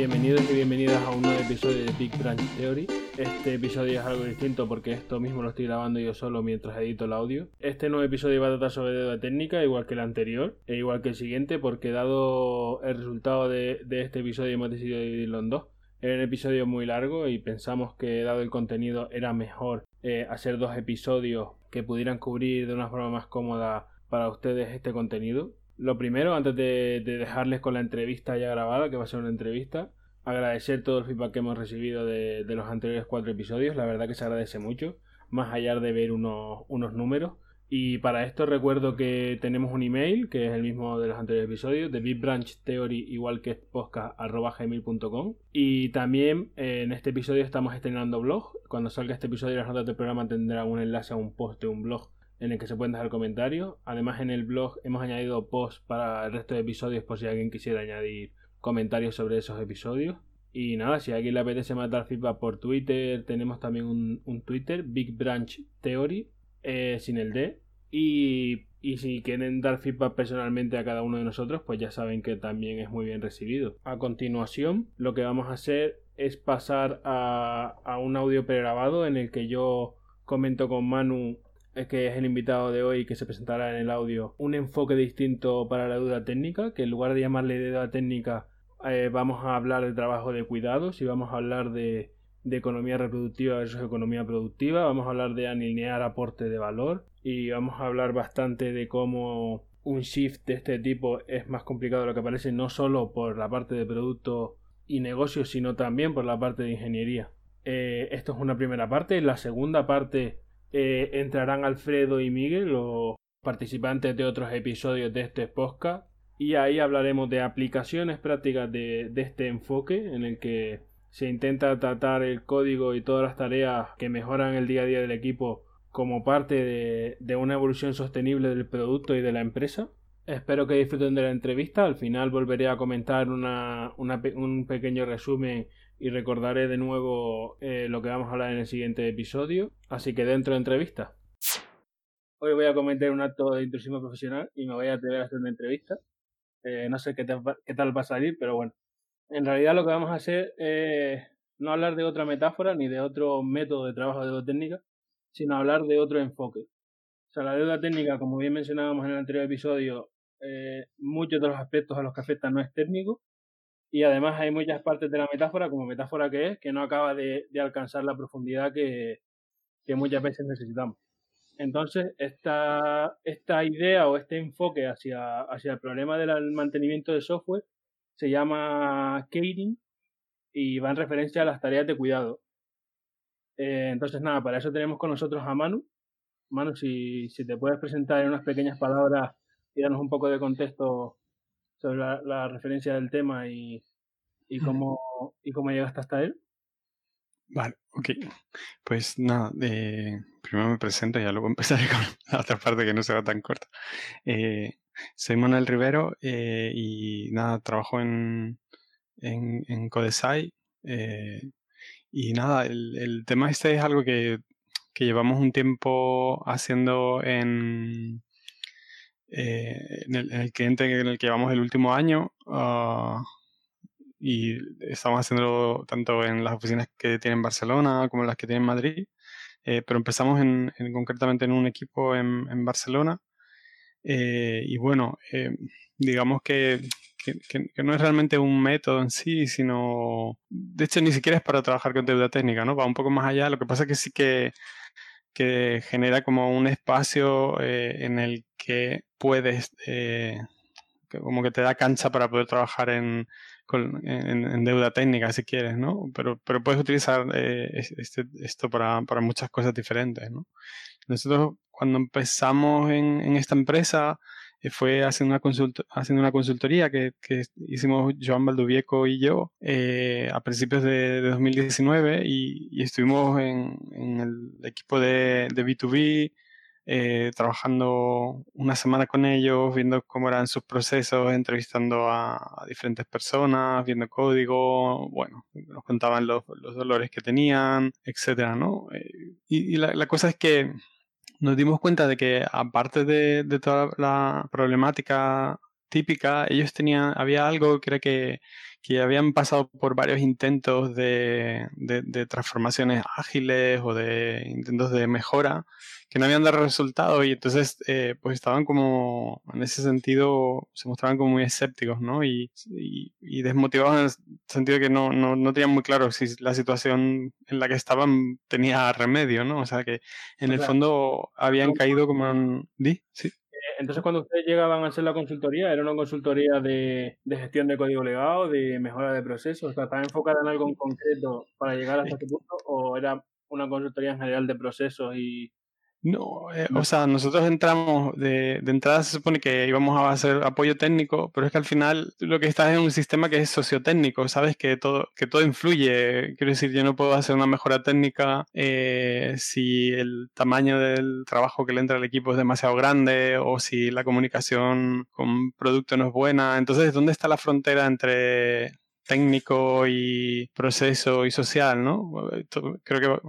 Bienvenidos y bienvenidas a un nuevo episodio de Big Branch Theory. Este episodio es algo distinto porque esto mismo lo estoy grabando yo solo mientras edito el audio. Este nuevo episodio va a tratar sobre deuda técnica, igual que el anterior, e igual que el siguiente, porque dado el resultado de, este episodio hemos decidido dividirlo en dos. Era un episodio muy largo y pensamos que dado el contenido era mejor eh, hacer dos episodios que pudieran cubrir de una forma más cómoda para ustedes este contenido. Lo primero, antes de, dejarles con la entrevista ya grabada, que va a ser una entrevista, agradecer todo el feedback que hemos recibido de, los anteriores cuatro episodios. La verdad que se agradece mucho, más allá de ver unos, números. Y para esto recuerdo que tenemos un email, que es el mismo de los anteriores episodios, de Big Branch Theory, igual que podcast.gmail.com. Y también eh, en este episodio estamos estrenando blog. Cuando salga este episodio, las notas del programa tendrán un enlace a un post de un blog en el que se pueden dejar comentarios. Además, en el blog hemos añadido posts para el resto de episodios por si alguien quisiera añadir comentarios sobre esos episodios. Y nada, si a alguien le apetece dar feedback por Twitter, tenemos también un, Twitter, Big Branch Theory, eh, sin el D. Y, y, si quieren dar feedback personalmente a cada uno de nosotros, pues ya saben que también es muy bien recibido. A continuación, lo que vamos a hacer es pasar a, a un audio pregrabado en el que yo comento con Manu que es el invitado de hoy que se presentará en el audio, un enfoque distinto para la duda técnica, que en lugar de llamarle deuda técnica eh, vamos a hablar de trabajo de cuidados y vamos a hablar de, economía reproductiva versus economía productiva, vamos a hablar de alinear aporte de valor y vamos a hablar bastante de cómo un shift de este tipo es más complicado de lo que parece no solo por la parte de producto y negocios sino también por la parte de ingeniería. Eh, esto es una primera parte. La segunda parte eh, entrarán Alfredo y Miguel, los participantes de otros episodios de este podcast, y ahí hablaremos de aplicaciones prácticas de, este enfoque en el que se intenta tratar el código y todas las tareas que mejoran el día a día del equipo como parte de, una evolución sostenible del producto y de la empresa. Espero que disfruten de la entrevista. Al final volveré a comentar un pequeño resumen y recordaré de nuevo eh, lo que vamos a hablar en el siguiente episodio. Así que dentro de entrevista. Hoy voy a comentar un acto de intrusismo profesional y me voy a atrever a hacer una entrevista. Eh, no sé qué, qué, tal va a salir, pero bueno. En realidad lo que vamos a hacer es no hablar de otra metáfora ni de otro método de trabajo de deuda técnica, sino hablar de otro enfoque. O sea, la deuda técnica, como bien mencionábamos en el anterior episodio, eh, muchos de los aspectos a los que afecta no es técnico, y además hay muchas partes de la metáfora, como metáfora que es, que no acaba de, alcanzar la profundidad que, muchas veces necesitamos. Entonces, esta, esta idea o este enfoque hacia, hacia el problema del mantenimiento de software se llama caring y va en referencia a las tareas de cuidado. Eh, entonces, nada, para eso tenemos con nosotros a Manu. Manu, si, si te puedes presentar en unas pequeñas palabras y darnos un poco de contexto sobre la, referencia del tema y, y, cómo, y cómo llegaste hasta él. Vale, ok. Pues nada, eh, primero me presento y ya luego empezaré con la otra parte que no será tan corta. Eh, soy Manuel Rivero eh, y nada, trabajo en, en, en Codesai. y nada, el, el, tema este es algo que, que llevamos un tiempo haciendo en, eh, en, el, cliente en el que llevamos el último año ah, y estamos haciéndolo tanto en las oficinas que tienen Barcelona como en las que tienen Madrid, eh, pero empezamos en, concretamente en un equipo en, Barcelona eh, y bueno, digamos que, que, no es realmente un método en sí, sino, de hecho ni siquiera es para trabajar con deuda técnica, ¿no? Va un poco más allá, lo que pasa es que sí que que genera como un espacio eh, en el que puedes, eh, como que te da cancha para poder trabajar en, en, deuda técnica si quieres, ¿no? Pero, pero puedes utilizar eh, este, esto para, para, muchas cosas diferentes, ¿no? Nosotros cuando empezamos en, en esta empresa, fue haciendo una, haciendo una consultoría que, que, hicimos Joan Valduvieco y yo eh, a principios de, 2019 y, y estuvimos en, en, el equipo de, de B2B eh, trabajando una semana con ellos, viendo cómo eran sus procesos, entrevistando a, diferentes personas, viendo código, bueno, nos contaban los, los dolores que tenían, etcétera, ¿no? y, y la, la cosa es que nos dimos cuenta de que aparte de, toda la problemática típica, ellos tenían, había algo que era que, que habían pasado por varios intentos de, de, transformaciones ágiles o de intentos de mejora que no habían dado resultado y entonces eh, pues estaban como, en ese sentido, se mostraban como muy escépticos, ¿no? Y, y, desmotivados en el sentido de que no, no, no, tenían muy claro si la situación en la que estaban tenía remedio, ¿no? O sea que en el fondo habían caído como en... ¿Di? Sí. Entonces, cuando ustedes llegaban a hacer la consultoría, ¿era una consultoría de, gestión de código legado, de mejora de procesos? ¿Estaba enfocada en algo en concreto para llegar hasta este punto? ¿O era una consultoría en general de procesos y no, eh, o sea, nosotros entramos, de, de, entrada se supone que íbamos a hacer apoyo técnico, pero es que al final lo que estás es un sistema que es sociotécnico, sabes que todo, que todo influye. Quiero decir, yo no puedo hacer una mejora técnica eh, si el tamaño del trabajo que le entra al equipo es demasiado grande o si la comunicación con producto no es buena. Entonces, ¿dónde está la frontera entre técnico y proceso y social, ¿no? Creo que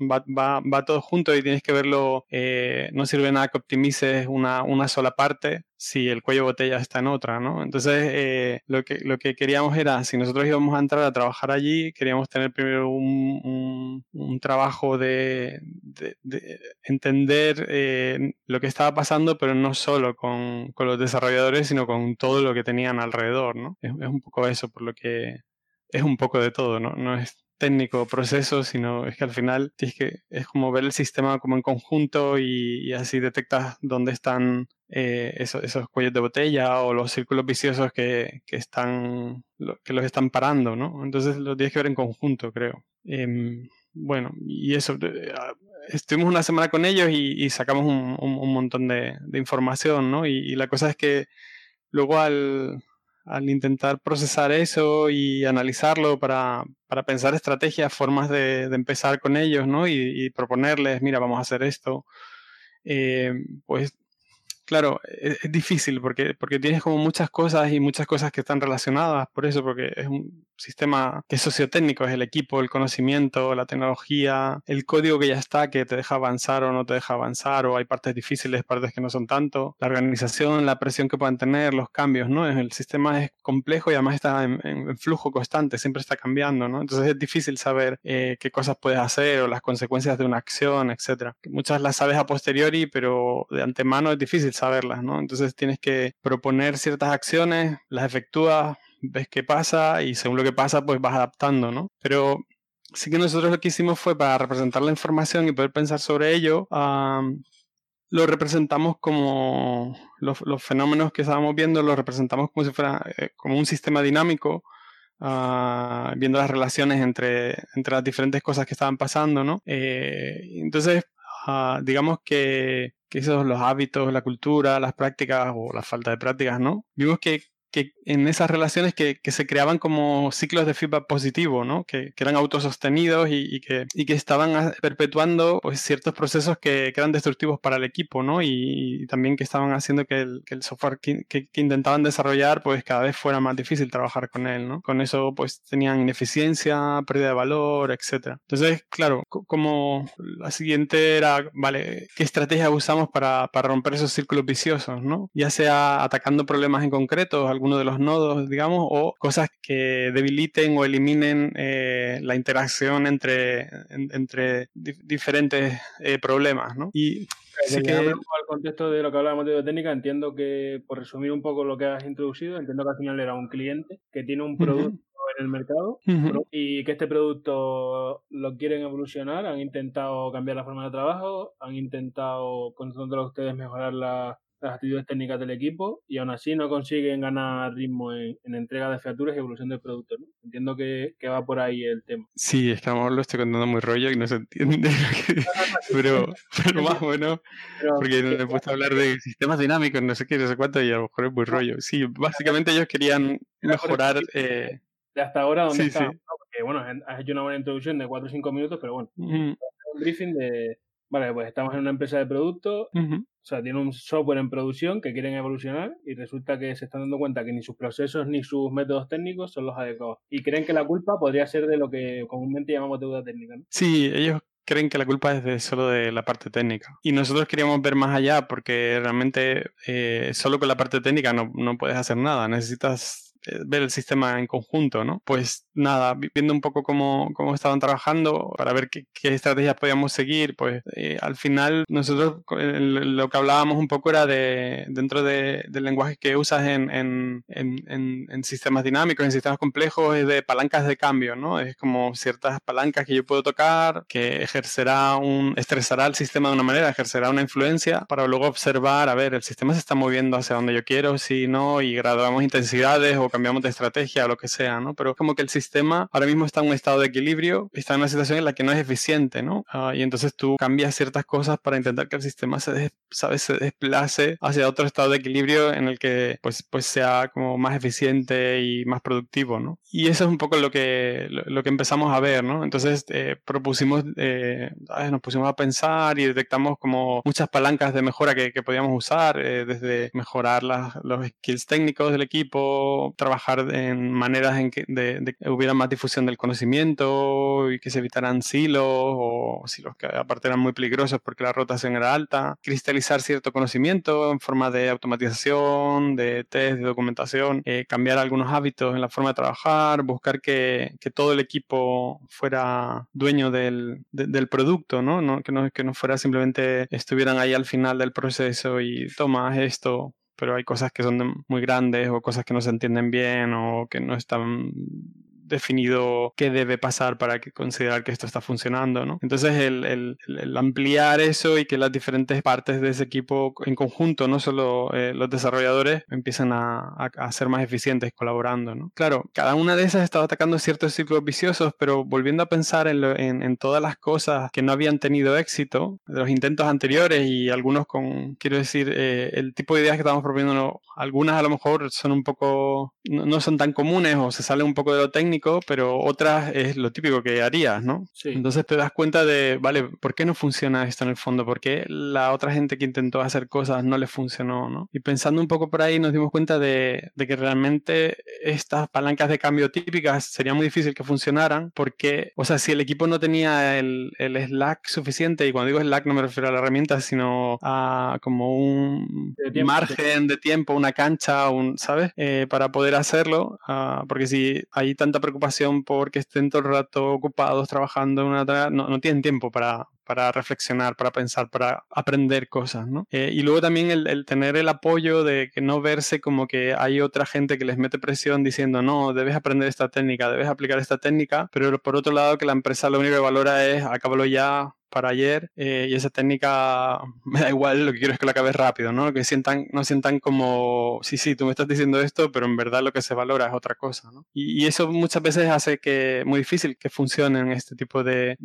va, va, va todo junto y tienes que verlo, eh, no sirve nada que optimices una, una, sola parte si el cuello de botella está en otra, ¿no? Entonces, eh, lo, que, lo que queríamos era, si nosotros íbamos a entrar a trabajar allí, queríamos tener primero un, un, trabajo de, de, entender eh, lo que estaba pasando, pero no solo con, con, los desarrolladores, sino con todo lo que tenían alrededor, ¿no? Es, es un poco eso, por lo que es un poco de todo, ¿no? No es técnico proceso, sino es que al final tienes que, es como ver el sistema como en conjunto y, así detectas dónde están eh, esos, cuellos de botella o los círculos viciosos que, que están, que los están parando, ¿no? Entonces lo tienes que ver en conjunto, creo. Em, bueno, y eso, eh, ah, estuvimos una semana con ellos y, sacamos un, un, montón de, de información, ¿no? y la cosa es que luego al, al intentar procesar eso y analizarlo para, para pensar estrategias, formas de, empezar con ellos, ¿no? Y, proponerles, mira, vamos a hacer esto, eh, pues Claro, es, difícil porque, porque tienes como muchas cosas y muchas cosas que están relacionadas, por eso, porque es un sistema que es sociotécnico, es el equipo, el conocimiento, la tecnología, el código que ya está, que te deja avanzar o no te deja avanzar, o hay partes difíciles, partes que no son tanto, la organización, la presión que puedan tener, los cambios, ¿no? El sistema es complejo y además está en, flujo constante, siempre está cambiando, ¿no? Entonces es difícil saber eh, qué cosas puedes hacer o las consecuencias de una acción, etc. Muchas las sabes a posteriori, pero de antemano es difícil saberlas, ¿no? Entonces tienes que proponer ciertas acciones, las efectúas, ves qué pasa y según lo que pasa, pues vas adaptando, ¿no? Pero sí que nosotros lo que hicimos fue para representar la información y poder pensar sobre ello, lo representamos como los, fenómenos que estábamos viendo, lo representamos como si fuera eh, como un sistema dinámico, ah, viendo las relaciones entre, entre las diferentes cosas que estaban pasando, ¿no? Eh, entonces, ah, digamos que que esos los hábitos, la cultura, las prácticas o la falta de prácticas, ¿no? Vimos que que en esas relaciones que, que, se creaban como ciclos de feedback positivo, ¿no? que, que eran autosostenidos y, y, que, y, que, estaban perpetuando pues, ciertos procesos que, eran destructivos para el equipo ¿no? y, también que estaban haciendo que el, el software que, intentaban desarrollar pues cada vez fuera más difícil trabajar con él. ¿no? Con eso pues tenían ineficiencia, pérdida de valor, etc. Entonces, claro, como la siguiente era, vale, ¿qué estrategia usamos para, para romper esos círculos viciosos? ¿no? Ya sea atacando problemas en concreto, algún uno de los nodos, digamos, o cosas que debiliten o eliminen eh, la interacción entre, entre diferentes eh, problemas, ¿no? Y que... al contexto de lo que hablábamos de técnica, entiendo que, por resumir un poco lo que has introducido, entiendo que al final era un cliente que tiene un producto en el mercado y que este producto lo quieren evolucionar, han intentado cambiar la forma de trabajo, han intentado, con ustedes, mejorar la, las actitudes técnicas del equipo y aún así no consiguen ganar ritmo en, entrega de featuras y evolución del producto. ¿no? Entiendo que, que, va por ahí el tema. Sí, es que a lo mejor lo estoy contando muy rollo y no se entiende, pero, pero más bueno, porque me he puesto a hablar de sistemas dinámicos, no sé qué, no sé cuánto, y a lo mejor es muy rollo. Sí, básicamente ellos querían mejorar... Eh... De hasta ahora, ¿dónde sí, Porque, bueno, has hecho una buena introducción de 4 o 5 minutos, pero bueno, un briefing de Vale, pues estamos en una empresa de producto, o sea, tiene un software en producción que quieren evolucionar y resulta que se están dando cuenta que ni sus procesos ni sus métodos técnicos son los adecuados. Y creen que la culpa podría ser de lo que comúnmente llamamos deuda técnica. ¿no? Sí, ellos creen que la culpa es de solo de la parte técnica. Y nosotros queríamos ver más allá porque realmente eh, solo con la parte técnica no, no puedes hacer nada. Necesitas ver el sistema en conjunto, ¿no? Pues nada, viendo un poco cómo, cómo estaban trabajando para ver qué, qué estrategias podíamos seguir, pues eh, al final nosotros lo que hablábamos un poco era de dentro de, del lenguaje que usas en, en, en, en, sistemas dinámicos, en sistemas complejos, es de palancas de cambio, ¿no? Es como ciertas palancas que yo puedo tocar, que ejercerá un, estresará el sistema de una manera, ejercerá una influencia para luego observar, a ver, el sistema se está moviendo hacia donde yo quiero, si no, y graduamos intensidades o cambiamos de estrategia o lo que sea, ¿no? Pero como que el sistema ahora mismo está en un estado de equilibrio, está en una situación en la que no es eficiente, ¿no? Ah, y entonces tú cambias ciertas cosas para intentar que el sistema se, ¿sabes? se desplace hacia otro estado de equilibrio en el que pues, pues sea como más eficiente y más productivo, ¿no? Y eso es un poco lo que, lo, que empezamos a ver, ¿no? Entonces eh, propusimos, eh, nos pusimos a pensar y detectamos como muchas palancas de mejora que, que podíamos usar, eh, desde mejorar las, los skills técnicos del equipo, trabajar en maneras en que hubiera más difusión del conocimiento y que se evitaran silos o silos que aparte eran muy peligrosos porque la rotación era alta, cristalizar cierto conocimiento en forma de automatización, de test, de documentación, eh, cambiar algunos hábitos en la forma de trabajar, buscar que, todo el equipo fuera dueño del, del producto, que no fuera simplemente estuvieran ahí al final del proceso y toma esto, pero hay cosas que son muy grandes o cosas que no se entienden bien o que no están definido qué debe pasar para que considerar que esto está funcionando, ¿no? Entonces el, el, ampliar eso y que las diferentes partes de ese equipo en conjunto, no solo eh, los desarrolladores, empiezan a, a, ser más eficientes colaborando, ¿no? Claro, cada una de esas estaba atacando ciertos ciclos viciosos, pero volviendo a pensar en, en, en, todas las cosas que no habían tenido éxito, de los intentos anteriores y algunos con, quiero decir, eh, el tipo de ideas que estamos proponiendo, algunas a lo mejor son un poco, no, no son tan comunes o se salen un poco de lo técnico, pero otras es lo típico que harías, ¿no? Entonces te das cuenta de, vale, ¿por qué no funciona esto en el fondo? ¿Por qué la otra gente que intentó hacer cosas no le funcionó, ¿no? Y pensando un poco por ahí nos dimos cuenta de, de que realmente estas palancas de cambio típicas sería muy difícil que funcionaran porque, o sea, si el equipo no tenía el, el Slack suficiente, y cuando digo Slack no me refiero a la herramienta, sino a como un margen de tiempo, una cancha, un, ¿sabes? Eh, para poder hacerlo, uh, porque si hay tanta preocupación porque estén todo el rato ocupados trabajando en una tarea, no, no tienen tiempo para, para reflexionar, para pensar, para aprender cosas, ¿no? Eh, y luego también el, el, tener el apoyo de que no verse como que hay otra gente que les mete presión diciendo, no, debes aprender esta técnica, debes aplicar esta técnica, pero por otro lado que la empresa lo único que valora es, acábalo ya, para ayer eh, y esa técnica me da igual, lo que quiero es que lo acabes rápido, ¿no? Que sientan, no sientan como, sí, sí, tú me estás diciendo esto, pero en verdad lo que se valora es otra cosa, ¿no? Y, eso muchas veces hace que muy difícil que funcionen este tipo de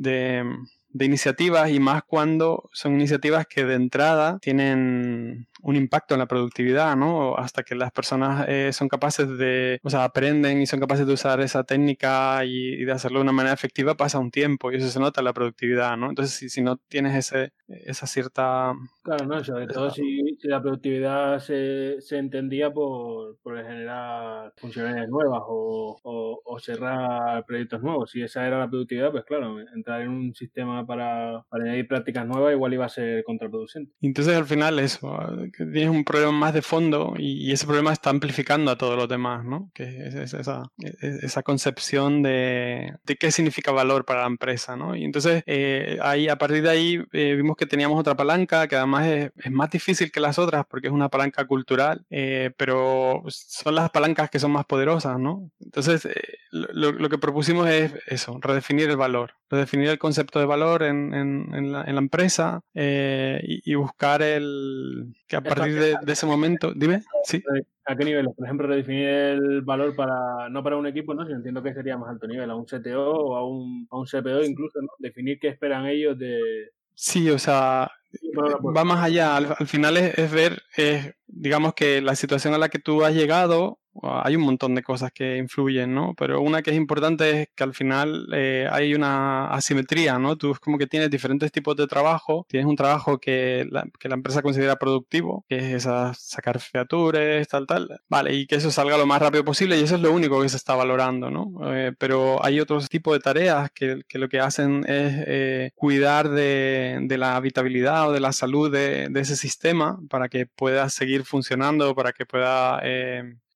de iniciativas y más cuando son iniciativas que de entrada tienen un impacto en la productividad, ¿no? Hasta que las personas eh, son capaces de, o sea, aprenden y son capaces de usar esa técnica y, de hacerlo de una manera efectiva, pasa un tiempo y eso se nota en la productividad, ¿no? Entonces, si, si no tienes ese, esa cierta... Claro, no, sobre todo si, si la productividad se, se entendía por, por generar funciones nuevas o, o, o, cerrar proyectos nuevos. Si esa era la productividad, pues claro, entrar en un sistema para, para añadir prácticas nuevas igual iba a ser contraproducente. Entonces, al final, eso, que tienes un problema más de fondo y, ese problema está amplificando a todos los demás, ¿no? Que es, esa, esa, concepción de, de, qué significa valor para la empresa, ¿no? Y entonces eh, ahí, a partir de ahí eh, vimos que teníamos otra palanca que además es, es, más difícil que las otras porque es una palanca cultural, eh, pero son las palancas que son más poderosas, ¿no? Entonces eh, lo, lo, que propusimos es eso, redefinir el valor, redefinir el concepto de valor en, en, en, la, en la, empresa eh, y, y buscar el que a partir de, de, ese momento, dime, sí. ¿A qué nivel? Por ejemplo, redefinir el valor para, no para un equipo, ¿no? Sino entiendo que sería más alto nivel, a un CTO o a un, a un CPO incluso, ¿no? Definir qué esperan ellos de... Sí, o sea, va más allá. Al, al final es, es ver, es, digamos que la situación a la que tú has llegado hay un montón de cosas que influyen, ¿no? Pero una que es importante es que al final eh, hay una asimetría, ¿no? Tú es como que tienes diferentes tipos de trabajo. Tienes un trabajo que la, que la empresa considera productivo, que es esa, sacar features, tal, tal. Vale, y que eso salga lo más rápido posible y eso es lo único que se está valorando, ¿no? Eh, pero hay otros tipos de tareas que, que lo que hacen es eh, cuidar de, de, la habitabilidad o de la salud de, de, ese sistema para que pueda seguir funcionando, para que pueda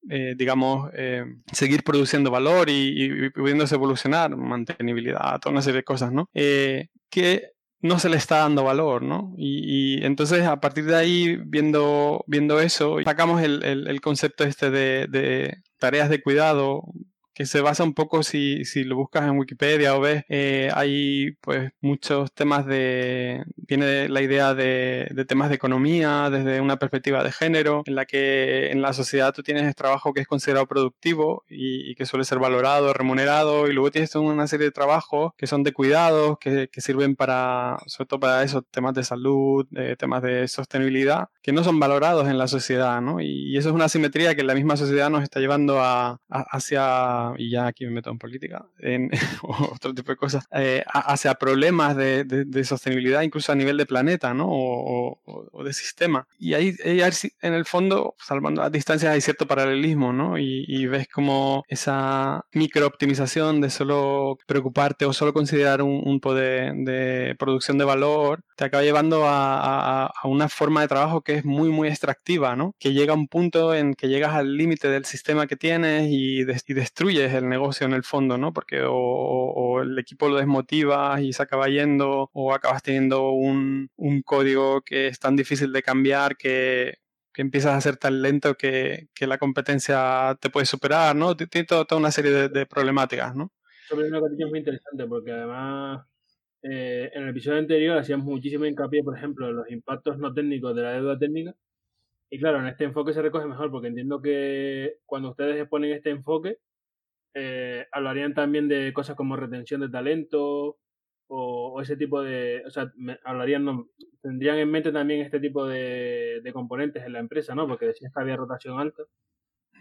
eh, digamos, eh, seguir produciendo valor y, pudiéndose evolucionar, mantenibilidad, toda una serie de cosas, ¿no? Eh, que no se le está dando valor, ¿no? Y, entonces a partir de ahí, viendo, viendo eso, sacamos el, el, concepto este de, tareas de cuidado que se basa un poco, si, si lo buscas en Wikipedia o ves, eh, hay pues muchos temas de, viene la idea de, de, temas de economía desde una perspectiva de género, en la que en la sociedad tú tienes trabajo que es considerado productivo y, y que suele ser valorado, remunerado, y luego tienes una serie de trabajos que son de cuidados, que, que sirven para, sobre todo para esos temas de salud, eh, temas de sostenibilidad, que no son valorados en la sociedad, ¿no? Y, y eso es una simetría que la misma sociedad nos está llevando a, a hacia y ya aquí me meto en política, en otro tipo de cosas, eh, hacia problemas de, de, de, sostenibilidad, incluso a nivel de planeta, ¿no? O, o, o de sistema. Y ahí, ahí, en el fondo, salvando las distancias, hay cierto paralelismo, ¿no? Y, y ves como esa microoptimización de solo preocuparte o solo considerar un, un poder de producción de valor, te acaba llevando a, a, a, una forma de trabajo que es muy, muy extractiva, ¿no? Que llega a un punto en que llegas al límite del sistema que tienes y, de, y el negocio en el fondo, ¿no? Porque o, el equipo lo desmotiva y se acaba yendo, o acabas teniendo un, un código que es tan difícil de cambiar que, que empiezas a ser tan lento que, que, la competencia te puede superar, ¿no? Tiene toda, una serie de, problemáticas, ¿no? Sobre una cuestión muy interesante porque además eh, en el episodio anterior hacíamos muchísimo hincapié, por ejemplo, en los impactos no técnicos de la deuda técnica. Y claro, en este enfoque se recoge mejor porque entiendo que cuando ustedes exponen este enfoque, eh, hablarían también de cosas como retención de talento o, o ese tipo de, o sea, me, hablarían, no, tendrían en mente también este tipo de, de, componentes en la empresa, ¿no? Porque decías que había rotación alta.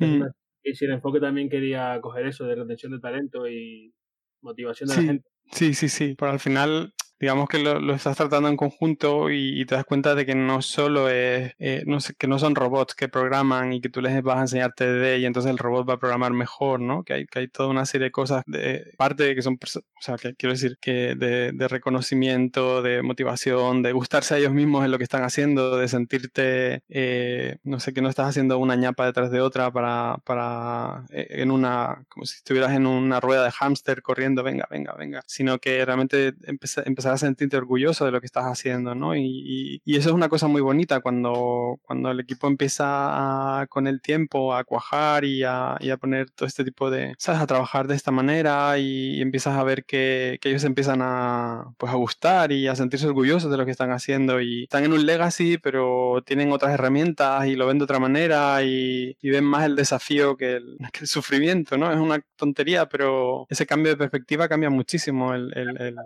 Mm. Y si el enfoque también quería coger eso de retención de talento y motivación de sí, la gente. Sí, sí, sí, pero al final digamos que lo, lo, estás tratando en conjunto y, te das cuenta de que no solo es, eh, no sé, que no son robots que programan y que tú les vas a enseñar TDD y entonces el robot va a programar mejor, ¿no? Que hay, que hay toda una serie de cosas de parte que son, o sea, que quiero decir, que de, de, reconocimiento, de motivación, de gustarse a ellos mismos en lo que están haciendo, de sentirte, eh, no sé, que no estás haciendo una ñapa detrás de otra para, para, eh, en una, como si estuvieras en una rueda de hámster corriendo, venga, venga, venga, sino que realmente empezar, empezar a sentirte orgulloso de lo que estás haciendo, ¿no? Y, y, y, eso es una cosa muy bonita cuando, cuando el equipo empieza a, con el tiempo a cuajar y a, y a, poner todo este tipo de, ¿sabes? A trabajar de esta manera y, empiezas a ver que, que, ellos empiezan a, pues a gustar y a sentirse orgullosos de lo que están haciendo y están en un legacy, pero tienen otras herramientas y lo ven de otra manera y, ven más el desafío que el, que el, sufrimiento, ¿no? Es una tontería, pero ese cambio de perspectiva cambia muchísimo el, el, el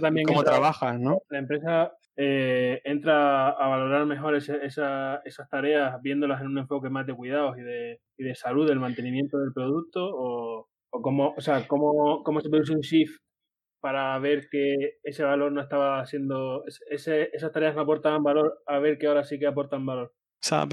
también cómo trabajas, ¿no? La empresa eh, entra a valorar mejor ese, esa, esas tareas viéndolas en un enfoque más de cuidados y de, y de salud, del mantenimiento del producto, o, o cómo, o sea, cómo, cómo se produce un shift para ver que ese valor no estaba siendo, ese, esas tareas no aportaban valor, a ver que ahora sí que aportan valor. O sea,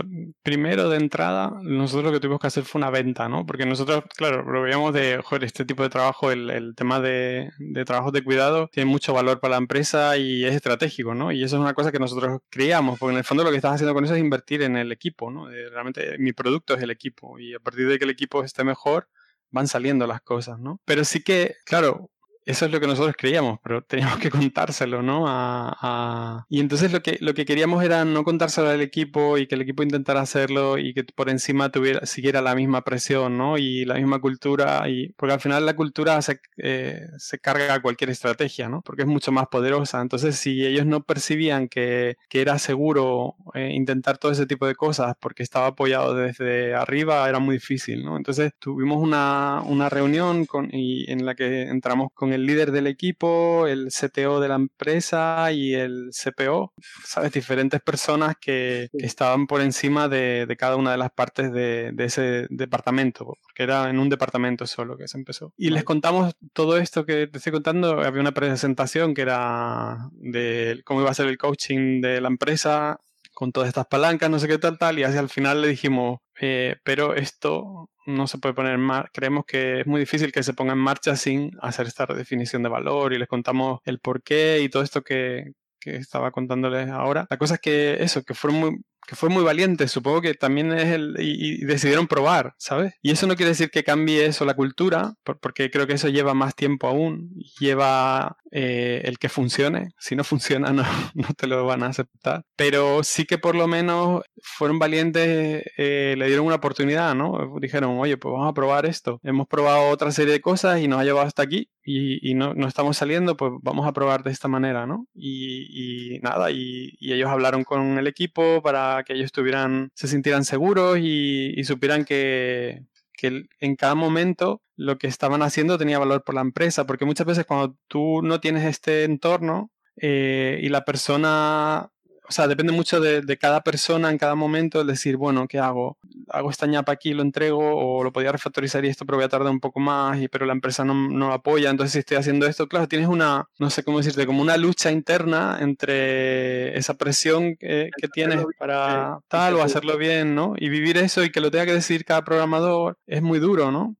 primero de entrada, nosotros lo que tuvimos que hacer fue una venta, ¿no? Porque nosotros, claro, lo veíamos de, joder, este tipo de trabajo, el, tema de, de trabajos de cuidado, tiene mucho valor para la empresa y es estratégico, ¿no? Y eso es una cosa que nosotros creíamos, porque en el fondo lo que estás haciendo con eso es invertir en el equipo, ¿no? Realmente mi producto es el equipo y a partir de que el equipo esté mejor, van saliendo las cosas, ¿no? Pero sí que, claro, eso es lo que nosotros creíamos, pero teníamos que contárselo, ¿no? A, a... Y entonces lo que, lo que queríamos era no contárselo al equipo y que el equipo intentara hacerlo y que por encima tuviera, siguiera la misma presión, ¿no? Y la misma cultura, y porque al final la cultura se, eh, se carga a cualquier estrategia, ¿no? Porque es mucho más poderosa. Entonces, si ellos no percibían que, que era seguro eh, intentar todo ese tipo de cosas porque estaba apoyado desde arriba, era muy difícil, ¿no? Entonces, tuvimos una, una reunión con, y en la que entramos con el líder del equipo, el CTO de la empresa y el CPO, ¿sabes? Diferentes personas que, estaban por encima de, cada una de las partes de, ese departamento, porque era en un departamento solo que se empezó. Y les contamos todo esto que te estoy contando, había una presentación que era de cómo iba a ser el coaching de la empresa con todas estas palancas, no sé qué tal, tal, y hacia al final le dijimos, eh, pero esto no se puede poner en marcha, creemos que es muy difícil que se ponga en marcha sin hacer esta redefinición de valor y les contamos el por qué y todo esto que, que estaba contándoles ahora. La cosa es que eso, que fueron muy, que fue muy valiente, supongo que también es el... Y, decidieron probar, ¿sabes? Y eso no quiere decir que cambie eso la cultura, porque creo que eso lleva más tiempo aún, lleva eh, el que funcione, si no funciona no, no te lo van a aceptar, pero sí que por lo menos fueron valientes, eh, le dieron una oportunidad, ¿no? Dijeron, oye, pues vamos a probar esto, hemos probado otra serie de cosas y nos ha llevado hasta aquí y, no, estamos saliendo, pues vamos a probar de esta manera, ¿no? Y, nada, y, ellos hablaron con el equipo para que ellos estuvieran, se sintieran seguros y, supieran que, en cada momento lo que estaban haciendo tenía valor por la empresa, porque muchas veces cuando tú no tienes este entorno eh, y la persona o sea, depende mucho de, cada persona en cada momento, el decir, bueno, ¿qué hago? ¿Hago esta ñapa aquí, lo entrego? ¿O lo podía refactorizar y esto, pero voy a tardar un poco más, y, pero la empresa no, no apoya? Entonces, si estoy haciendo esto, claro, tienes una, no sé cómo decirte, como una lucha interna entre esa presión que, que tienes para tal o hacerlo bien, ¿no? Y vivir eso y que lo tenga que decidir cada programador es muy duro, ¿no?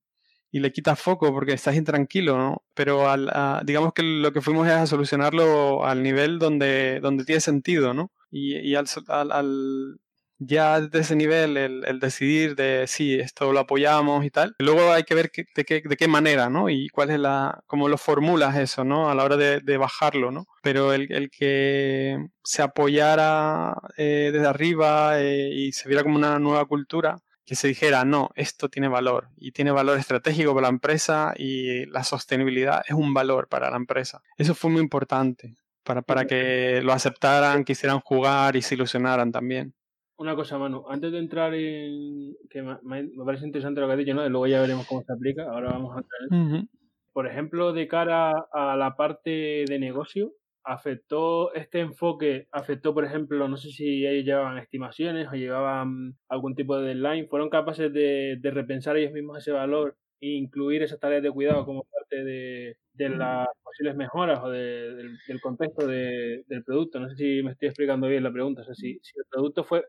y le quitas foco porque estás intranquilo, ¿no? Pero al, digamos que lo que fuimos es a solucionarlo al nivel donde, donde tiene sentido, ¿no? Y, al, al, ya de ese nivel el, decidir de si esto lo apoyamos y tal. luego hay que ver de, qué, de, qué, manera, ¿no? Y cuál es la, cómo lo formulas eso, ¿no? A la hora de, bajarlo, ¿no? Pero el, el que se apoyara eh, desde arriba eh, y se viera como una nueva cultura, que se dijera, no, esto tiene valor y tiene valor estratégico para la empresa y la sostenibilidad es un valor para la empresa. Eso fue muy importante para, para que lo aceptaran, quisieran jugar y se ilusionaran también. Una cosa, Manu, antes de entrar en. que me, parece interesante lo que has dicho, ¿no? luego ya veremos cómo se aplica. Ahora vamos a entrar. Por ejemplo, de cara a la parte de negocio, afectó este enfoque, afectó, por ejemplo, no sé si ellos llevaban estimaciones o llevaban algún tipo de deadline, fueron capaces de, repensar ellos mismos ese valor e incluir esas tareas de cuidado como parte de, las posibles mejoras o del, contexto del producto. No sé si me estoy explicando bien la pregunta. O sea, si, el producto fue,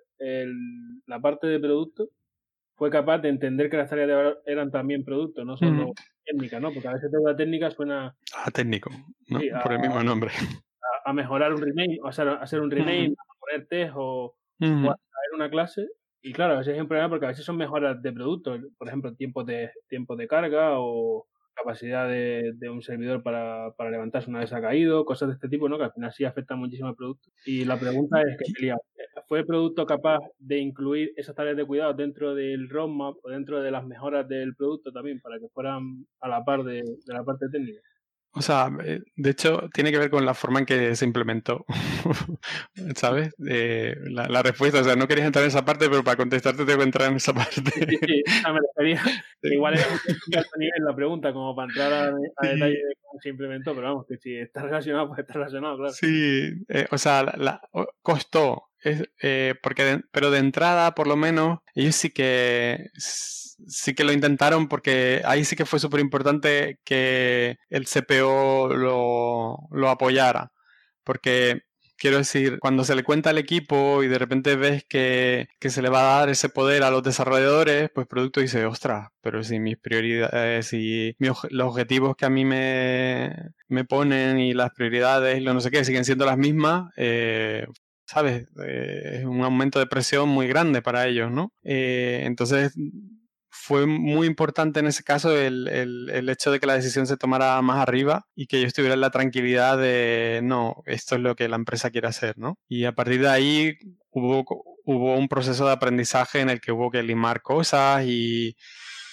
la parte de producto fue capaz de entender que las tareas de valor eran también producto, no solo técnica, ¿no? Porque a veces toda la técnica suena... A técnico, ¿no? Por el mismo nombre a, mejorar un rename, o sea, hacer un rename, a poner test o, uh una clase. Y claro, a veces es un problema porque a veces son mejoras de producto, por ejemplo, tiempo de, tiempo de carga o capacidad de, un servidor para, levantarse una vez ha caído, cosas de este tipo, ¿no? Que al final sí afectan muchísimo al producto. Y la pregunta es que ¿fue el producto capaz de incluir esas tareas de cuidado dentro del roadmap o dentro de las mejoras del producto también para que fueran a la par de la parte técnica? O sea, eh, de hecho, tiene que ver con la forma en que se implementó, ¿sabes? Eh, la, respuesta, o sea, no querías entrar en esa parte, pero para contestarte tengo que entrar en esa parte. Sí, sí, me refería. Igual es un nivel la pregunta, como para entrar a, detalle de se implementó, pero vamos, que si está relacionado, pues está relacionado, claro. Sí, eh, o sea, la, costó, porque pero de entrada, por lo menos, ellos sí que sí que lo intentaron porque ahí sí que fue súper importante que el CPO lo, apoyara. Porque quiero decir, cuando se le cuenta al equipo y de repente ves que, se le va a dar ese poder a los desarrolladores, pues producto dice, ostras, pero si mis prioridades y los objetivos que a mí me, me ponen y las prioridades y lo no sé qué siguen siendo las mismas, eh, ¿sabes? Eh, es un aumento de presión muy grande para ellos, ¿no? Eh, entonces fue muy importante en ese caso el, el, hecho de que la decisión se tomara más arriba y que yo estuviera en la tranquilidad de, no, esto es lo que la empresa quiere hacer, ¿no? Y a partir de ahí hubo, hubo un proceso de aprendizaje en el que hubo que limar cosas y,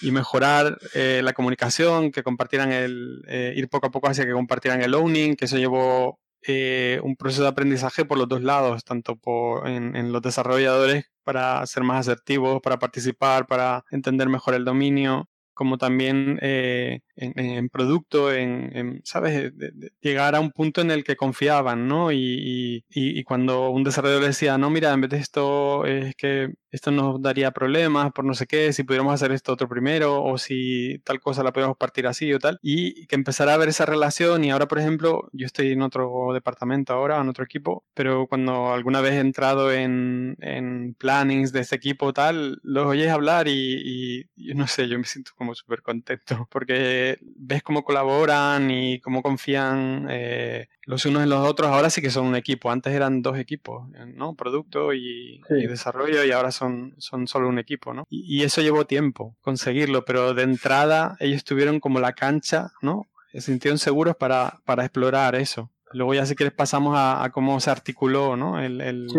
y mejorar eh, la comunicación, que compartieran el, eh, ir poco a poco hacia que compartieran el owning, que eso llevó eh, un proceso de aprendizaje por los dos lados, tanto por, en, los desarrolladores para ser más asertivos, para participar, para entender mejor el dominio, como también eh, en, producto, en, ¿sabes? llegar a un punto en el que confiaban, ¿no? Y, y, cuando un desarrollador decía, no, mira, en vez de esto, es que esto nos daría problemas por no sé qué, si pudiéramos hacer esto otro primero, o si tal cosa la podemos partir así o tal, y que empezara a ver esa relación. Y ahora, por ejemplo, yo estoy en otro departamento ahora, en otro equipo, pero cuando alguna vez he entrado en, en plannings de ese equipo tal, los oyes hablar y, y, no sé, yo me siento como súper contento, porque ves cómo colaboran y cómo confían eh, los unos en los otros. Ahora sí que son un equipo, antes eran dos equipos, ¿no? Producto y, desarrollo, y ahora son, son solo un equipo, ¿no? Y, eso llevó tiempo conseguirlo, pero de entrada ellos tuvieron como la cancha, ¿no? Se sintieron seguros para, para explorar eso. Luego ya si quieres pasamos a, cómo se articuló, ¿no? El, el sí,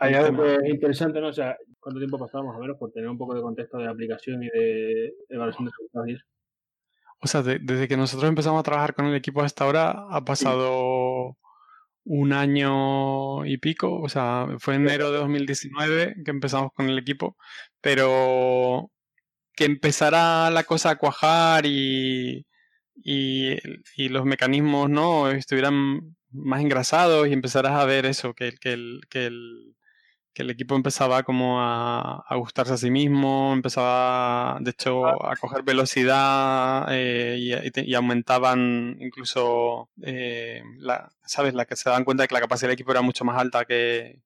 hay algo que es interesante, ¿no? O sea, ¿cuánto tiempo pasamos a menos por tener un poco de contexto de aplicación y de evaluación de resultados O sea, desde que nosotros empezamos a trabajar con el equipo hasta ahora ha pasado un año y pico, o sea, fue enero de 2019 que empezamos con el equipo, pero que empezara la cosa a cuajar y, y, los mecanismos no estuvieran más engrasados y empezaras a ver eso, que, que, el, que, el, que el equipo empezaba como a, gustarse a sí mismo, empezaba de hecho a coger velocidad eh, y, aumentaban incluso, eh, la, ¿sabes? La que se dan cuenta de que la capacidad del equipo era mucho más alta que,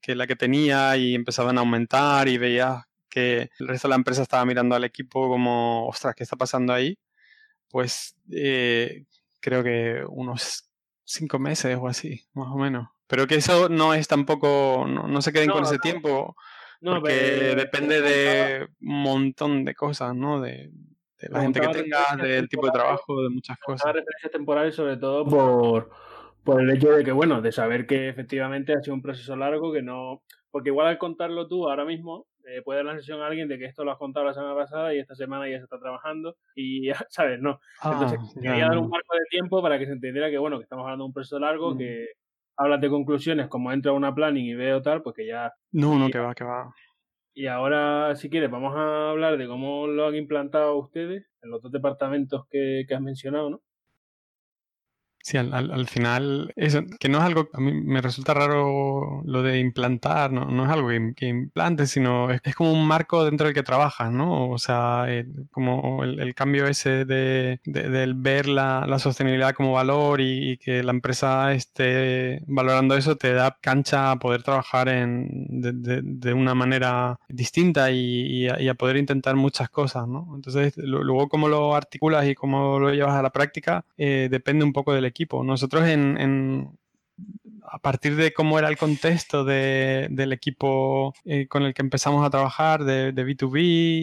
que, la que tenía y empezaban a aumentar y veías que el resto de la empresa estaba mirando al equipo como, ostras, ¿qué está pasando ahí? Pues eh, creo que unos cinco meses o así, más o menos. Pero que eso no es tampoco, no, se queden con ese tiempo, porque depende de un montón de cosas, ¿no? De, la gente que tengas, del tipo de trabajo, de muchas cosas. referencias temporales sobre todo por, por el hecho de que, bueno, de saber que efectivamente ha sido un proceso largo, que no... Porque igual al contarlo tú ahora mismo, eh, puede dar la sesión a alguien de que esto lo has contado la semana pasada y esta semana ya se está trabajando y ya, ¿sabes? No. Entonces, ah, quería dar un marco de tiempo para que se entendiera que, bueno, que estamos hablando de un proceso largo, mm. que hablas de conclusiones, como entro a una planning y veo tal, pues que ya... No, no, que va, que va. Y ahora, si quieres, vamos a hablar de cómo lo han implantado ustedes en los dos departamentos que, que has mencionado, ¿no? Sí, al, al, final, eso, que no es algo, a mí me resulta raro lo de implantar, no, no es algo que, que implantes, sino es, como un marco dentro del que trabajas, ¿no? O sea, como el, el, cambio ese de, del ver la, la, sostenibilidad como valor y, que la empresa esté valorando eso te da cancha a poder trabajar en, de, de, una manera distinta y, y, a, poder intentar muchas cosas, ¿no? Entonces, luego cómo lo articulas y cómo lo llevas a la práctica eh, depende un poco del equipo. Nosotros en, a partir de cómo era el contexto del equipo eh, con el que empezamos a trabajar, de, B2B,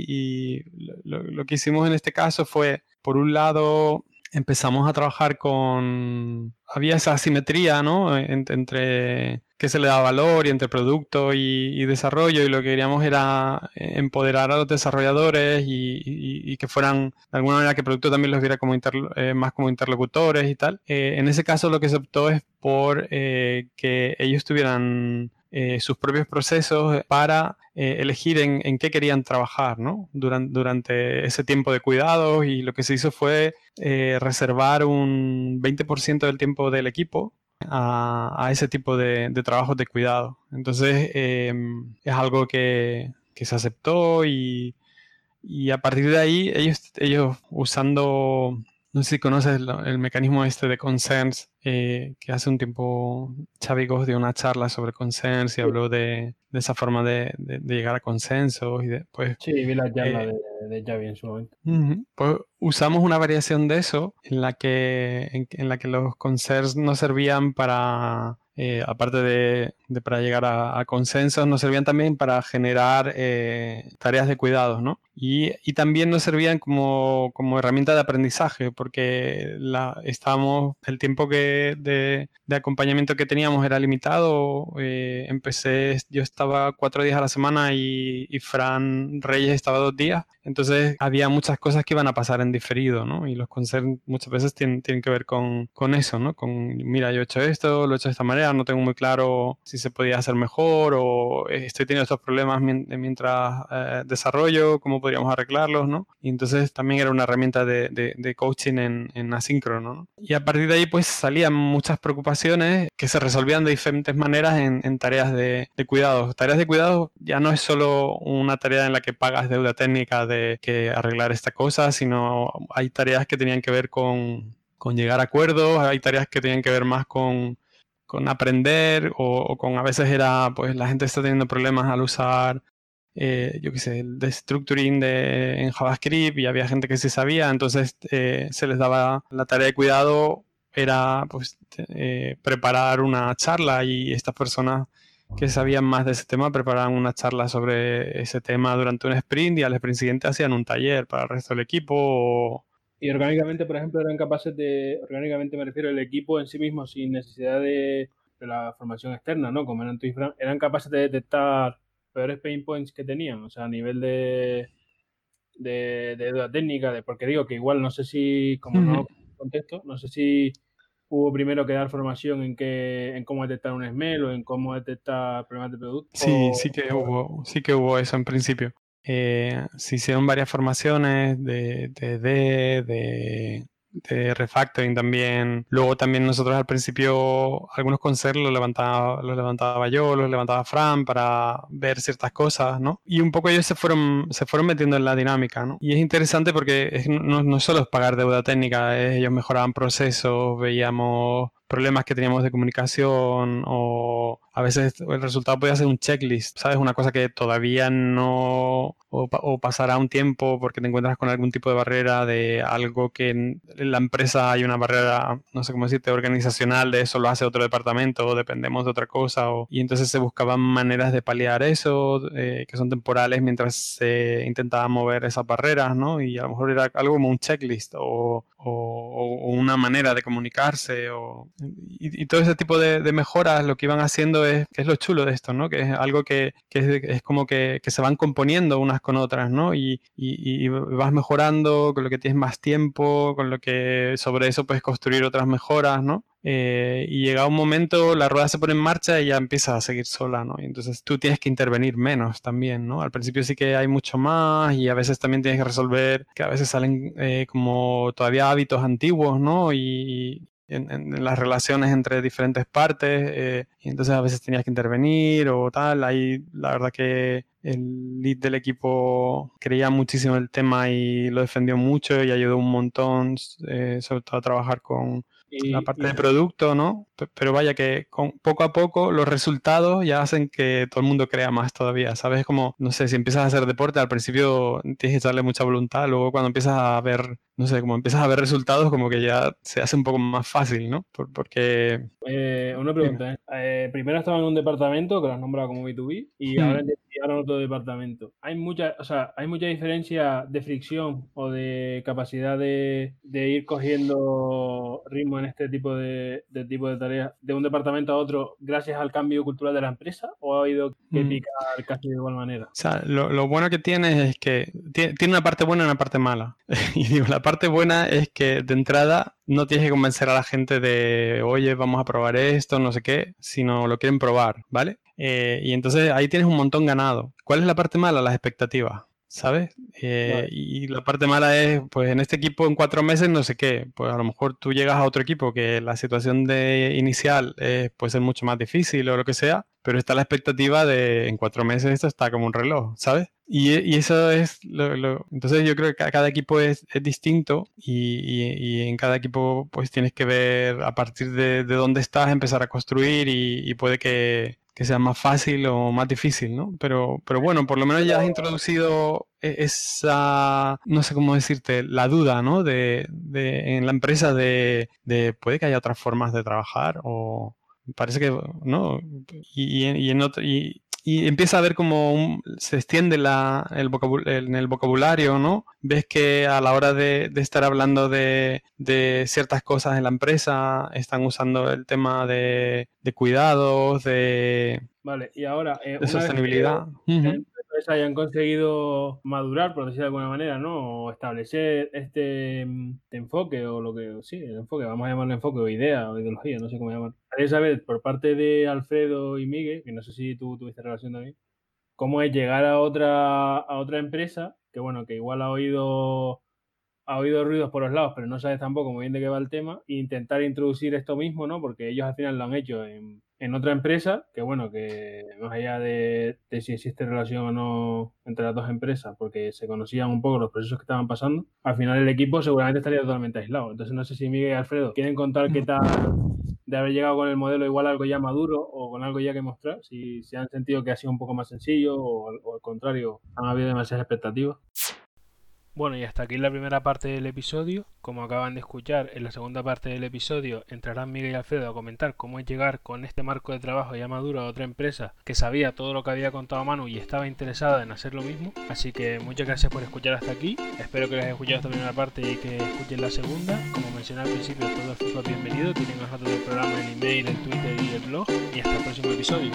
y lo, que hicimos en este caso fue, por un lado, empezamos a trabajar con... Había esa asimetría, ¿no? entre que se le da valor y entre producto y, desarrollo y lo que queríamos era eh, empoderar a los desarrolladores y, que fueran de alguna manera que el producto también los viera como eh, más como interlocutores y tal. Eh, en ese caso lo que se optó es por que ellos tuvieran sus propios procesos para elegir en, qué querían trabajar ¿no? durante, ese tiempo de cuidados y lo que se hizo fue reservar un 20% del tiempo del equipo a, ese tipo de, de, trabajos de cuidado. Entonces em, es algo que, se aceptó y, a partir de ahí ellos, ellos usando no sé si conoces el, mecanismo este de concerns, eh, que hace un tiempo Xavi dio una charla sobre concerns y habló de, esa forma de, llegar a consensos y después... Sí, vi la charla eh, de, Xavi en su momento. Pues usamos una variación de eso en la que, en la que los concerns no servían para eh, aparte de, para llegar a, consensos, nos servían también para generar eh, tareas de cuidados, ¿no? Y, también nos servían como, como, herramienta de aprendizaje, porque estábamos, el tiempo que de, acompañamiento que teníamos era limitado. Eh, empecé, yo estaba cuatro días a la semana y, Fran Reyes estaba dos días. Entonces había muchas cosas que iban a pasar en diferido, ¿no? Y los concerns muchas veces tienen, tienen que ver con, con, eso, ¿no? Con, mira, yo he hecho esto, lo he hecho de esta manera, no tengo muy claro si se podía hacer mejor o estoy teniendo estos problemas mientras eh, desarrollo, cómo podríamos arreglarlos, ¿no? Y entonces también era una herramienta de, coaching en, en asíncrono, ¿no? Y a partir de ahí pues salían muchas preocupaciones que se resolvían de diferentes maneras en, tareas de, de cuidado. Tareas de cuidado ya no es solo una tarea en la que pagas deuda técnica de que arreglar esta cosa, sino hay tareas que tenían que ver con, con llegar a acuerdos, hay tareas que tenían que ver más con con aprender o, con a veces era, pues la gente está teniendo problemas al usar, eh, yo qué sé, el destructuring de, en JavaScript y había gente que sí sabía, entonces eh, se les daba la tarea de cuidado, era pues eh, preparar una charla y estas personas que sabían más de ese tema preparaban una charla sobre ese tema durante un sprint y al sprint siguiente hacían un taller para el resto del equipo o, y orgánicamente, por ejemplo, eran capaces de, orgánicamente me refiero al equipo en sí mismo, sin necesidad de, la formación externa, ¿no? Como eran eran capaces de detectar peores pain points que tenían, o sea, a nivel de, de, de técnica, de, porque digo que igual no sé si, como no contesto, no sé si hubo primero que dar formación en que en cómo detectar un smell o en cómo detectar problemas de producto. Sí, sí que hubo, sí que hubo eso en principio. Eh, se hicieron varias formaciones de, de, de, de refactoring también. Luego también nosotros al principio algunos consejos los levantaba, los levantaba yo, los levantaba Fran para ver ciertas cosas, ¿no? Y un poco ellos se fueron, se fueron metiendo en la dinámica, ¿no? Y es interesante porque no, no solo es pagar deuda técnica, ellos mejoraban procesos, veíamos problemas que teníamos de comunicación o a veces el resultado podía ser un checklist, ¿sabes? Una cosa que todavía no o, pasará un tiempo porque te encuentras con algún tipo de barrera de algo que en la empresa hay una barrera, no sé cómo decirte, organizacional, de eso lo hace otro departamento o dependemos de otra cosa o, y entonces se buscaban maneras de paliar eso eh, que son temporales mientras se intentaba mover esas barreras, ¿no? Y a lo mejor era algo como un checklist o, o, una manera de comunicarse o, y, todo ese tipo de, mejoras lo que iban haciendo es, que es lo chulo de esto, ¿no? Que es algo que, que es, como que, que, se van componiendo unas con otras, ¿no? Y, y, vas mejorando con lo que tienes más tiempo, con lo que sobre eso puedes construir otras mejoras, ¿no? Eh, y llega un momento, la rueda se pone en marcha y ya empieza a seguir sola, ¿no? Y entonces tú tienes que intervenir menos también, ¿no? Al principio sí que hay mucho más y a veces también tienes que resolver que a veces salen eh, como todavía hábitos antiguos, ¿no? Y, en, las relaciones entre diferentes partes eh, y entonces a veces tenías que intervenir o tal. Ahí la verdad que el lead del equipo creía muchísimo el tema y lo defendió mucho y ayudó un montón, sobre todo a trabajar con la parte de producto, ¿no? Pero vaya que con, poco a poco los resultados ya hacen que todo el mundo crea más todavía, ¿sabes? Como, no sé, si empiezas a hacer deporte, al principio tienes que echarle mucha voluntad, luego cuando empiezas a ver, no sé, como empiezas a ver resultados, como que ya se hace un poco más fácil, ¿no? porque... Eh, una pregunta, ¿eh? ¿eh? Primero estaba en un departamento que lo has nombrado como B2B y hmm. Ahora en otro departamento. Hay mucha, o sea, hay mucha diferencia de fricción o de capacidad de, de ir cogiendo ritmo en este tipo de, de tipo de tareas de un departamento a otro gracias al cambio cultural de la empresa o ha habido que mm. picar casi de igual manera? O sea, lo, lo bueno que tiene es que tiene, una parte buena y una parte mala. y digo, la parte buena es que de entrada no tienes que convencer a la gente de, oye, vamos a probar esto, no sé qué, sino lo quieren probar, ¿vale? Eh, y entonces ahí tienes un montón ganado. ¿Cuál es la parte mala? Las expectativas. ¿sabes? Eh, y la parte mala es, pues en este equipo en cuatro meses no sé qué, pues a lo mejor tú llegas a otro equipo que la situación de inicial puede ser mucho más difícil o lo que sea, pero está la expectativa de en cuatro meses esto está como un reloj, ¿sabes? Y, y eso es lo, Entonces yo creo que cada equipo es, es distinto y, y, en cada equipo pues tienes que ver a partir de, de dónde estás, empezar a construir y puede que que sea más fácil o más difícil, ¿no? Pero, pero bueno, por lo menos ya has introducido e-, esa, no sé cómo decirte, la duda, ¿no? De, de en la empresa de, de, puede que haya otras formas de trabajar o parece que, ¿no? Y, y, en otro, y, y empieza a ver cómo se extiende la, el en el vocabulario, ¿no? Ves que a la hora de, de estar hablando de, de, ciertas cosas en la empresa, están usando el tema de, de cuidados, de, vale, y ahora, eh, sostenibilidad hayan conseguido madurar, por decirlo de alguna manera, ¿no? O establecer este, mm, enfoque o lo que, sí, el enfoque, vamos a llamarlo enfoque o idea o ideología, no sé cómo llamar. Saber por parte de Alfredo y Miguel, que no sé si tú tuviste relación también, cómo es llegar a otra, a otra empresa, que bueno, que igual ha oído ha oído ruidos por los lados, pero no sabes tampoco muy bien de qué va el tema, e intentar introducir esto mismo, ¿no? Porque ellos al final lo han hecho en, en otra empresa, que bueno, que más allá de, de, si existe relación o no entre las dos empresas, porque se conocían un poco los procesos que estaban pasando, al final el equipo seguramente estaría totalmente aislado. Entonces no sé si Miguel y Alfredo quieren contar qué tal de haber llegado con el modelo igual algo ya maduro o con algo ya que mostrar, si, si han sentido que ha sido un poco más sencillo o, o al contrario, han habido demasiadas expectativas. Bueno, y hasta aquí la primera parte del episodio. Como acaban de escuchar, en la segunda parte del episodio entrarán Miguel y Alfredo a comentar cómo es llegar con este marco de trabajo ya maduro a otra empresa que sabía todo lo que había contado Manu y estaba interesada en hacer lo mismo. Así que muchas gracias por escuchar hasta aquí. Espero que les haya escuchado esta primera parte y que escuchen la segunda. Como mencioné al principio, todo el feedback bienvenido. Tienen los datos del programa el email, el Twitter y el blog. Y hasta el próximo episodio.